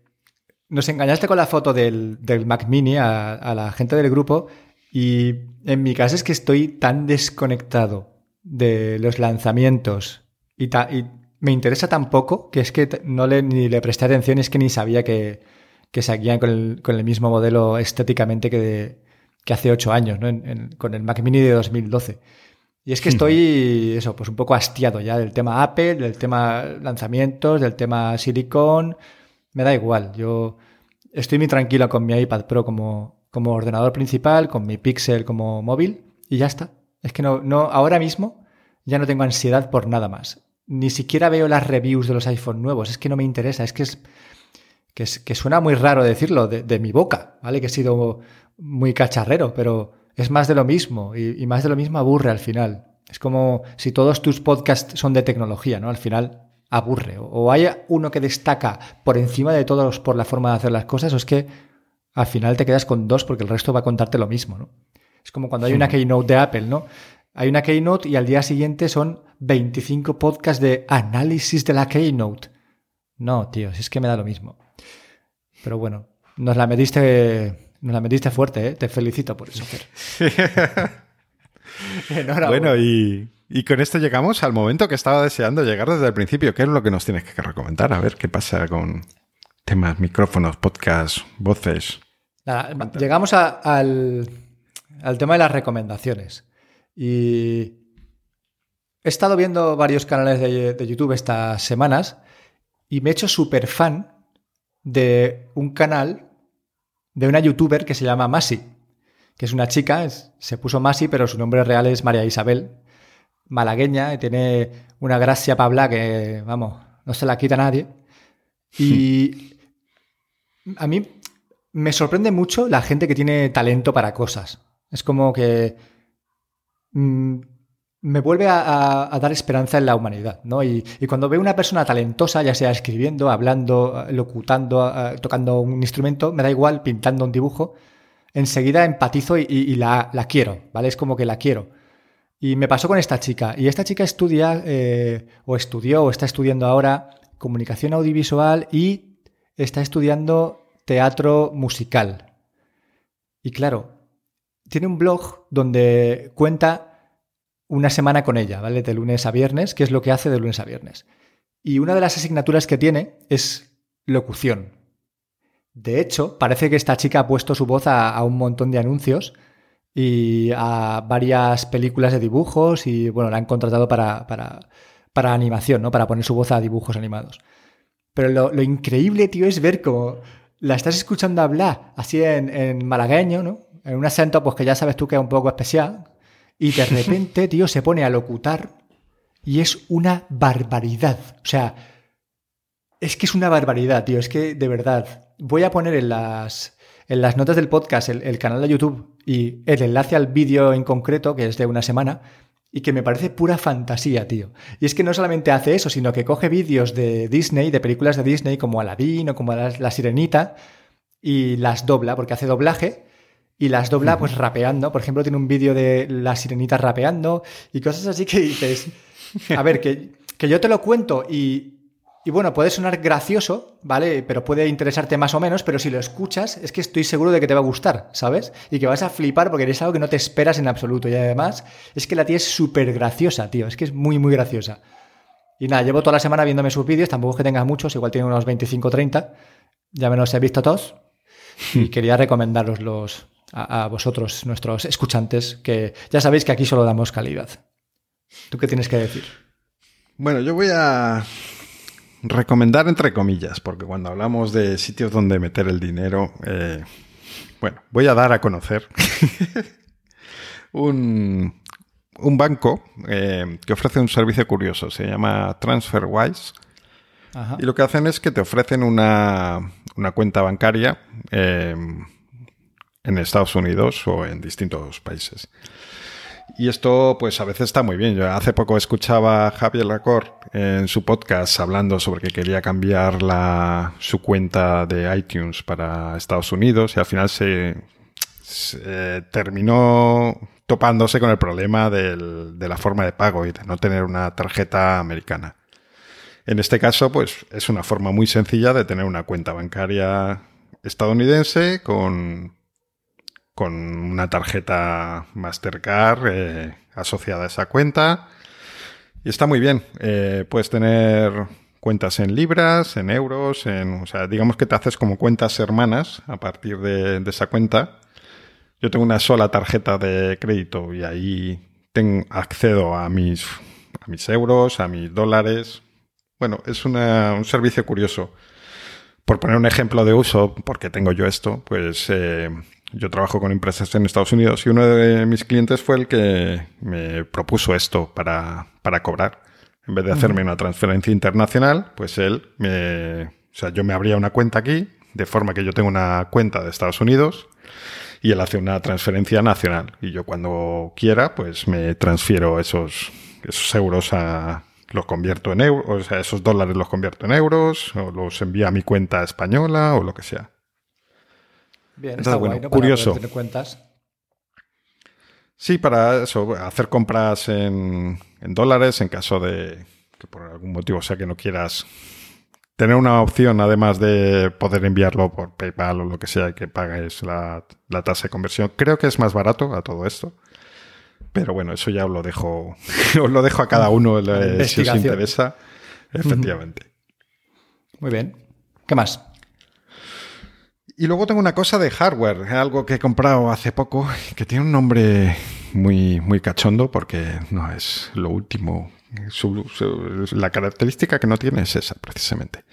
nos engañaste con la foto del, del Mac Mini a, a la gente del grupo y en mi caso es que estoy tan desconectado de los lanzamientos y, ta- y me interesa tan poco que es que no le, ni le presté atención y es que ni sabía que, que seguían con el, con el mismo modelo estéticamente que, de- que hace ocho años, ¿no? En- en- con el Mac Mini de 2012. Y es que estoy, eso, pues un poco hastiado ya del tema Apple, del tema lanzamientos, del tema Silicon. Me da igual. Yo estoy muy tranquilo con mi iPad Pro como, como ordenador principal, con mi Pixel como móvil y ya está. Es que no, no, ahora mismo ya no tengo ansiedad por nada más. Ni siquiera veo las reviews de los iPhone nuevos. Es que no me interesa. Es que es, que, suena muy raro decirlo de, de mi boca, ¿vale? Que he sido muy cacharrero, pero es más de lo mismo y, más de lo mismo aburre al final. Es como si todos tus podcasts son de tecnología, ¿no? Al final aburre. O, o hay uno que destaca por encima de todos por la forma de hacer las cosas, o es que al final te quedas con dos porque el resto va a contarte lo mismo, ¿no? Es como cuando hay una keynote de Apple, ¿no? Hay una keynote y al día siguiente son 25 podcasts de análisis de la keynote. No, tío, si es que me da lo mismo. Pero bueno, nos la metiste, nos la metiste fuerte, ¿eh? Te felicito por eso, Fer. Bueno, y, y con esto llegamos al momento que estaba deseando llegar desde el principio. ¿Qué es lo que nos tienes que recomendar? A ver qué pasa con temas, micrófonos, podcast, voces. Nada, llegamos a- al, al tema de las recomendaciones. Y he estado viendo varios canales de, de YouTube estas semanas y me he hecho súper fan de un canal de una youtuber que se llama Masi, que es una chica, es- se puso Masi, pero su nombre real es María Isabel, malagueña, y tiene una gracia para hablar que, vamos, no se la quita nadie. Y a mí me sorprende mucho la gente que tiene talento para cosas. Es como que mm, me vuelve a, dar esperanza en la humanidad, ¿no? Y, cuando veo una persona talentosa, ya sea escribiendo, hablando, locutando, tocando un instrumento, me da igual, pintando un dibujo, enseguida empatizo y, la quiero, ¿vale? Es como que la quiero. Y me pasó con esta chica. Y esta chica estudia, eh, o estudió, o está estudiando ahora comunicación audiovisual y está estudiando teatro musical. Y claro, tiene un blog donde cuenta una semana con ella, ¿vale? De lunes a viernes, que es lo que hace de lunes a viernes. Y una de las asignaturas que tiene es locución. De hecho, parece que esta chica ha puesto su voz a, un montón de anuncios y a varias películas de dibujos y, bueno, la han contratado para, para, para animación, ¿no? Para poner su voz a dibujos animados. Pero lo, lo increíble, tío, es ver cómo la estás escuchando hablar así en, en malagueño, ¿no? En un acento, pues que ya sabes tú que es un poco especial. Y de repente, tío, se pone a locutar y es una barbaridad. O sea, es que es una barbaridad, tío. Es que, de verdad, voy a poner en las, en las notas del podcast el, canal de YouTube y el enlace al vídeo en concreto, que es de una semana, y que me parece pura fantasía, tío. Y es que no solamente hace eso, sino que coge vídeos de Disney, de películas de Disney, como Aladdin o como La, Sirenita, y las dobla, porque hace doblaje, y las dobla pues rapeando. Por ejemplo, tiene un vídeo de La Sirenita rapeando y cosas así que dices, a ver, que, que yo te lo cuento y, y bueno, puede sonar gracioso, ¿vale? Pero puede interesarte más o menos, pero si lo escuchas, es que estoy seguro de que te va a gustar, ¿sabes? Y que vas a flipar porque es algo que no te esperas en absoluto. Y además, es que la tía es súper graciosa, tío. Es que es muy, muy graciosa. Y nada, llevo toda la semana viéndome sus vídeos, tampoco es que tenga muchos, igual tiene unos 25 o 30. Ya me los he visto todos. Y quería recomendarlos a, a vosotros, nuestros escuchantes, que ya sabéis que aquí solo damos calidad. ¿Tú qué tienes que decir? Bueno, yo voy a recomendar entre comillas, porque cuando hablamos de sitios donde meter el dinero, eh, bueno, voy a dar a conocer un, banco eh, que ofrece un servicio curioso, se llama TransferWise. Y lo que hacen es que te ofrecen una, cuenta bancaria eh, en Estados Unidos o en distintos países. Y esto, pues a veces está muy bien. Yo hace poco escuchaba a Javier Lacor en su podcast hablando sobre que quería cambiar la, su cuenta de iTunes para Estados Unidos y al final se, terminó topándose con el problema del, de la forma de pago y de no tener una tarjeta americana. En este caso, pues es una forma muy sencilla de tener una cuenta bancaria estadounidense con con una tarjeta Mastercard eh, asociada a esa cuenta. Y está muy bien. Eh, puedes tener cuentas en libras, en euros, en, o sea, digamos que te haces como cuentas hermanas a partir de, esa cuenta. Yo tengo una sola tarjeta de crédito y ahí tengo, accedo a mis, a mis euros, a mis dólares. Bueno, es un servicio curioso. Por poner un ejemplo de uso, porque tengo yo esto, pues eh, yo trabajo con empresas en Estados Unidos y uno de mis clientes fue el que me propuso esto para, para cobrar. En vez de hacerme una transferencia internacional, pues él me... O sea, yo me abría una cuenta aquí, de forma que yo tengo una cuenta de Estados Unidos y él hace una transferencia nacional. Y yo cuando quiera, pues me transfiero esos, esos euros a... Los convierto en euros, o sea, esos dólares los convierto en euros, o los envío a mi cuenta española, o lo que sea. Bien, está bueno, curioso. Para cuentas. Sí, para eso, hacer compras en, dólares en caso de que por algún motivo sea que no quieras tener una opción, además de poder enviarlo por PayPal o lo que sea, que pagues la, tasa de conversión. Creo que es más barato a todo esto. Pero bueno, eso ya os lo dejo, os lo dejo a cada uno si os interesa. Efectivamente. Muy bien. ¿Qué más? Y luego tengo una cosa de hardware, algo que he comprado hace poco, que tiene un nombre muy, muy cachondo porque no es lo último. la característica que no tiene es esa, precisamente.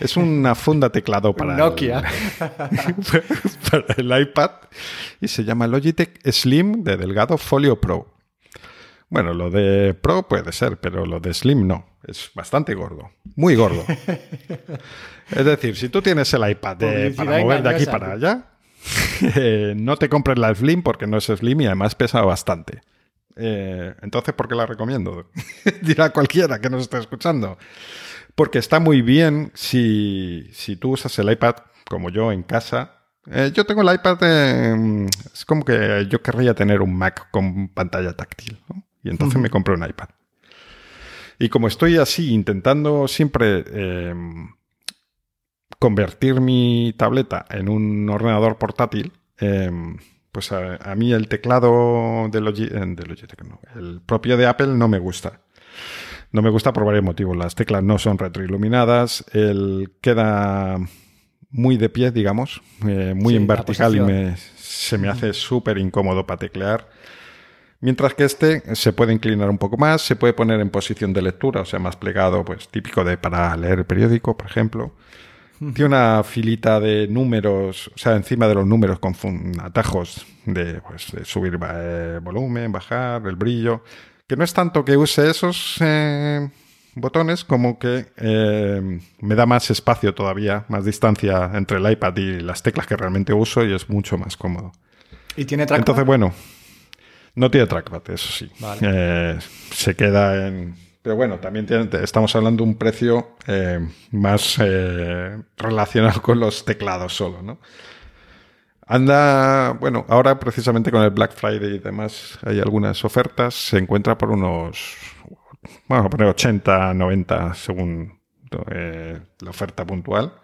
Es una funda teclado para, Nokia. El, para el iPad y se llama Logitech Slim de delgado Folio Pro. Bueno, lo de Pro puede ser, pero lo de Slim no. Es bastante gordo. Muy gordo. Es decir, si tú tienes el iPad para mover de aquí para allá, eh, no te compres la Slim porque no es Slim y además pesa bastante. Eh, entonces, ¿por qué la recomiendo? Dirá cualquiera que nos esté escuchando. Porque está muy bien si, tú usas el iPad como yo en casa. Eh, yo tengo el iPad, es como que yo querría tener un Mac con pantalla táctil. Y entonces me compré un iPad. Y como estoy así intentando siempre convertir mi tableta en un ordenador portátil, em, pues a, mí el teclado de, eh, Logitech, no, el propio de Apple no me gusta. No me gusta por varios motivos. Las teclas no son retroiluminadas, él queda muy de pie, digamos, eh, muy en vertical y se me hace súper incómodo para teclear. Mientras que este se puede inclinar un poco más, se puede poner en posición de lectura, o sea, más plegado, pues típico de para leer el periódico, por ejemplo. Tiene una filita de números, o sea, encima de los números con atajos de, pues, subir eh, volumen, bajar, el brillo. Que no es tanto que use esos, eh, botones, como que eh, me da más espacio todavía, más distancia entre el iPad y las teclas que realmente uso y es mucho más cómodo. ¿Y tiene trackpad? Entonces, bueno, no tiene trackpad, eso sí. Eh, se queda en... Pero bueno, también estamos hablando de un precio eh, más relacionado con los teclados solo, ¿no? Anda, bueno, ahora precisamente con el Black Friday y demás hay algunas ofertas, se encuentra por unos, bueno, poner 80, 90 según eh, la oferta puntual.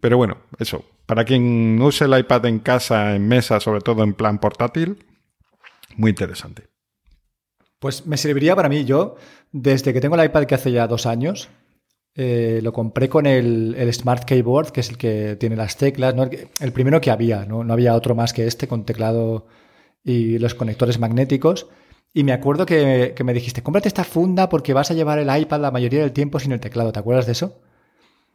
Pero bueno, eso, para quien use el iPad en casa, en mesa, sobre todo en plan portátil, muy interesante. Pues me serviría para mí, yo, desde que tengo el iPad que hace ya dos años, eh, lo compré con el, Smart Keyboard, que es el que tiene las teclas, el primero que había, ¿no? había otro más que este con teclado y los conectores magnéticos. Y me acuerdo que, me dijiste, cómprate esta funda porque vas a llevar el iPad la mayoría del tiempo sin el teclado. ¿Te acuerdas de eso?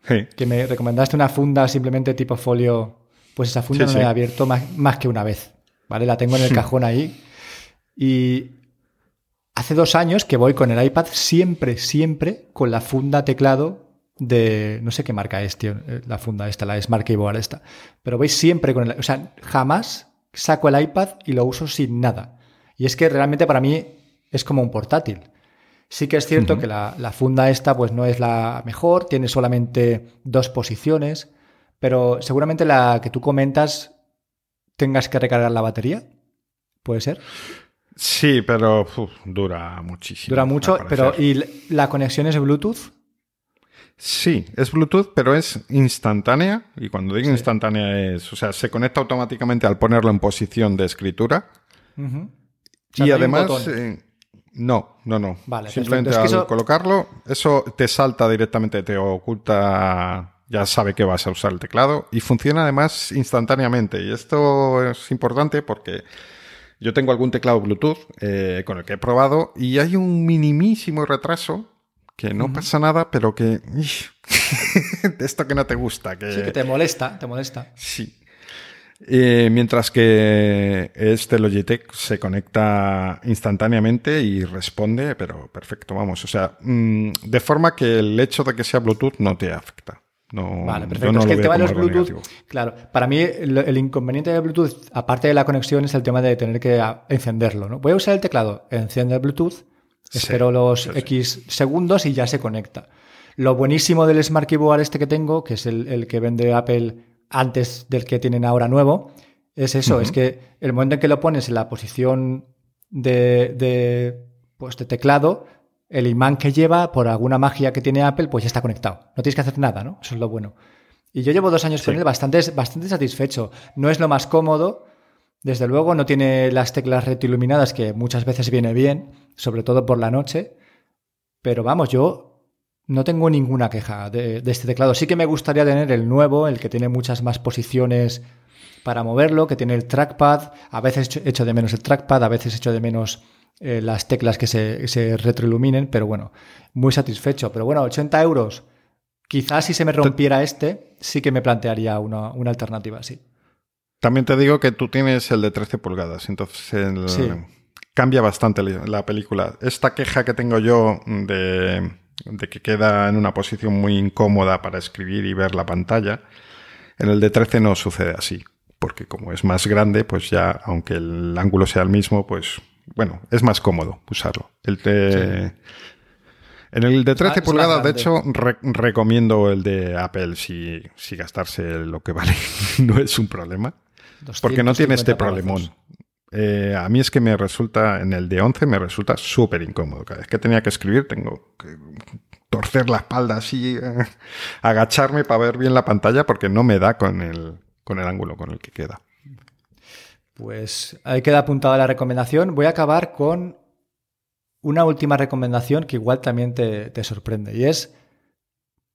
Sí. Que me recomendaste una funda simplemente tipo folio. Pues esa funda no la he abierto más, que una vez. ¿Vale? La tengo en el cajón ahí. Y Hace dos años que voy con el iPad siempre, siempre con la funda teclado de, no sé qué marca es, tío, eh, la funda esta, la Smart Keyboard esta, pero voy siempre con el, o sea, jamás saco el iPad y lo uso sin nada. Y es que realmente para mí es como un portátil. Sí que es cierto que la, la, funda esta pues no es la mejor, tiene solamente dos posiciones, pero seguramente la que tú comentas tengas que recargar la batería. ¿Puede ser? Sí, pero dura muchísimo. Dura mucho, pero ¿y la conexión es Bluetooth? Sí, es Bluetooth, pero es instantánea. Y cuando digo instantánea es, o sea, se conecta automáticamente al ponerlo en posición de escritura. y además, eh, no, no, no. Vale, Simplemente al colocarlo, eso te salta directamente, te oculta, ya sabe que vas a usar el teclado y funciona además instantáneamente. Y esto es importante porque yo tengo algún teclado Bluetooth eh, con el que he probado y hay un minimísimo retraso que no pasa nada, pero que... de esto que no te gusta. Que... Sí, que te molesta, te molesta. Sí. Eh, mientras que este Logitech se conecta instantáneamente y responde, pero perfecto, vamos. O sea, mm, de forma que el hecho de que sea Bluetooth no te afecta. No, vale, perfecto. es que el tema de los Bluetooth, claro, para mí el, inconveniente de Bluetooth, aparte de la conexión, es el tema de tener que encenderlo. ¿no? Voy a usar el teclado, enciende el Bluetooth, espero los X segundos y ya se conecta. Lo buenísimo del Smart Keyboard este que tengo, que es el, que vende Apple antes del que tienen ahora nuevo, es eso, es que el momento en que lo pones en la posición de, de, pues de teclado, el imán que lleva, por alguna magia que tiene Apple, pues ya está conectado. No tienes que hacer nada, ¿no? Eso es lo bueno. Y yo llevo dos años con él bastante, bastante satisfecho. No es lo más cómodo, desde luego, no tiene las teclas retroiluminadas que muchas veces viene bien, sobre todo por la noche. Pero vamos, yo no tengo ninguna queja de, de, este teclado. Sí que me gustaría tener el nuevo, el que tiene muchas más posiciones para moverlo, que tiene el trackpad. A veces echo de menos el trackpad, a veces echo de menos eh, las teclas que se, se, retroiluminen, pero bueno, muy satisfecho. Pero bueno, 80 euros. Quizás si se me rompiera este, sí que me plantearía una, alternativa así. También te digo que tú tienes el de 13 pulgadas, entonces cambia bastante la película. Esta queja que tengo yo de, de que queda en una posición muy incómoda para escribir y ver la pantalla, en el de 13 no sucede así, porque como es más grande, pues ya, aunque el ángulo sea el mismo, pues bueno, es más cómodo usarlo. El de, En el de 13 pulgadas, de hecho, recomiendo el de Apple si, si gastarse lo que vale no es un problema. Porque no tiene este problemón. Eh, a mí es que me resulta, en el de 11 me resulta súper incómodo. Cada vez que tenía que escribir tengo que torcer la espalda así, eh, agacharme para ver bien la pantalla porque no me da con el, con el ángulo con el que queda. Pues ahí queda apuntada la recomendación. Voy a acabar con una última recomendación que igual también te, sorprende y es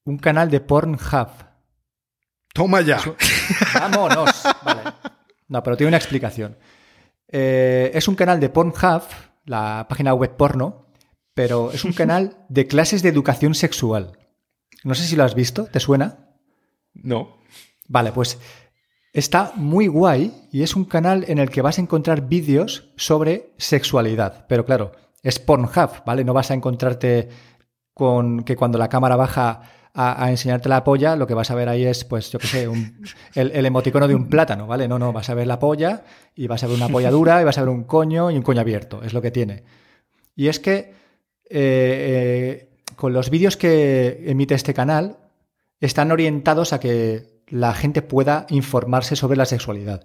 un canal de Pornhub. Toma ya. Vámonos. Vale. No, pero tiene una explicación. Eh, es un canal de Pornhub, la página web porno, pero es un canal de clases de educación sexual. No sé si lo has visto, ¿te suena? No. Vale, pues Está muy guay y es un canal en el que vas a encontrar vídeos sobre sexualidad. Pero claro, es Pornhub, ¿vale? No vas a encontrarte con que cuando la cámara baja a, enseñarte la polla, lo que vas a ver ahí es, pues, yo qué sé, el, emoticono de un plátano, ¿vale? No, no, vas a ver la polla y vas a ver una polla dura y vas a ver un coño y un coño abierto, es lo que tiene. Y es que eh, eh, con los vídeos que emite este canal están orientados a que la gente pueda informarse sobre la sexualidad.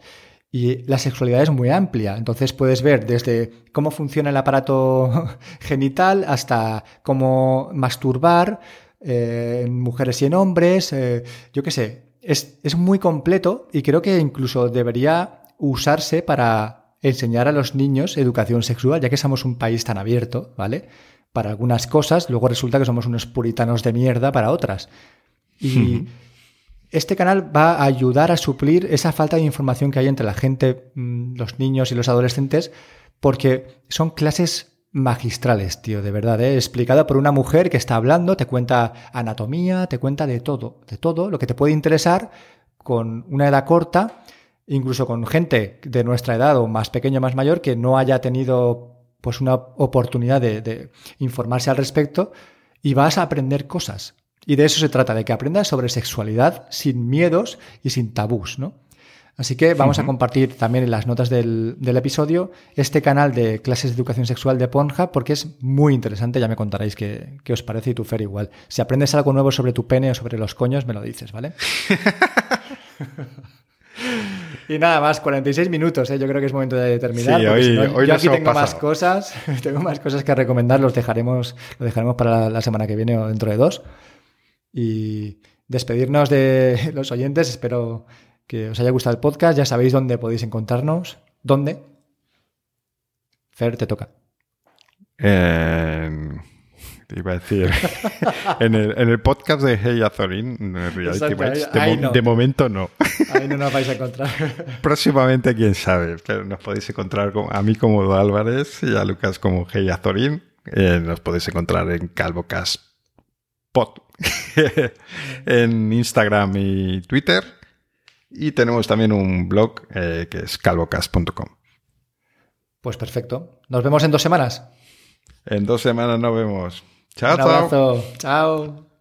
Y la sexualidad es muy amplia, entonces puedes ver desde cómo funciona el aparato genital hasta cómo masturbar eh, en mujeres y en hombres, eh, yo qué sé, es, es muy completo y creo que incluso debería usarse para enseñar a los niños educación sexual, ya que somos un país tan abierto, ¿vale? Para algunas cosas, luego resulta que somos unos puritanos de mierda para otras. Y este canal va a ayudar a suplir esa falta de información que hay entre la gente, mm, los niños y los adolescentes, porque son clases magistrales, tío, de verdad, ¿eh? explicada por una mujer que está hablando, te cuenta anatomía, te cuenta de todo, de todo, lo que te puede interesar con una edad corta, incluso con gente de nuestra edad o más pequeño, más mayor, que no haya tenido pues una oportunidad de informarse al respecto y vas a aprender cosas. Y de eso se trata, de que aprendas sobre sexualidad sin miedos y sin tabús, ¿no? Así que vamos a compartir también en las notas del, episodio este canal de clases de educación sexual de Pornhub porque es muy interesante, ya me contaréis qué, os parece y tu Fer igual. Si aprendes algo nuevo sobre tu pene o sobre los coños, me lo dices, ¿vale? Y nada más, 46 minutos, ¿eh? yo creo que es momento de terminar. Sí, hoy, yo aquí tengo más cosas, tengo más cosas que recomendar, los dejaremos, lo dejaremos para la semana que viene o dentro de dos y despedirnos de los oyentes. Espero que os haya gustado el podcast. Ya sabéis dónde podéis encontrarnos. ¿Dónde? Fer, te toca. iba a decir, en, el, podcast de Hey Azorín, de, momento no. Ahí no nos vais a encontrar. Próximamente, quién sabe, pero nos podéis encontrar a mí como Álvarez y a Lucas como Hey Azorín. Eh, nos podéis encontrar en CalvoCast en Instagram y Twitter. Y tenemos también un blog eh, que es calvocast.com. Pues perfecto. Nos vemos en dos semanas. En dos semanas nos vemos. Chao, chao. Chao.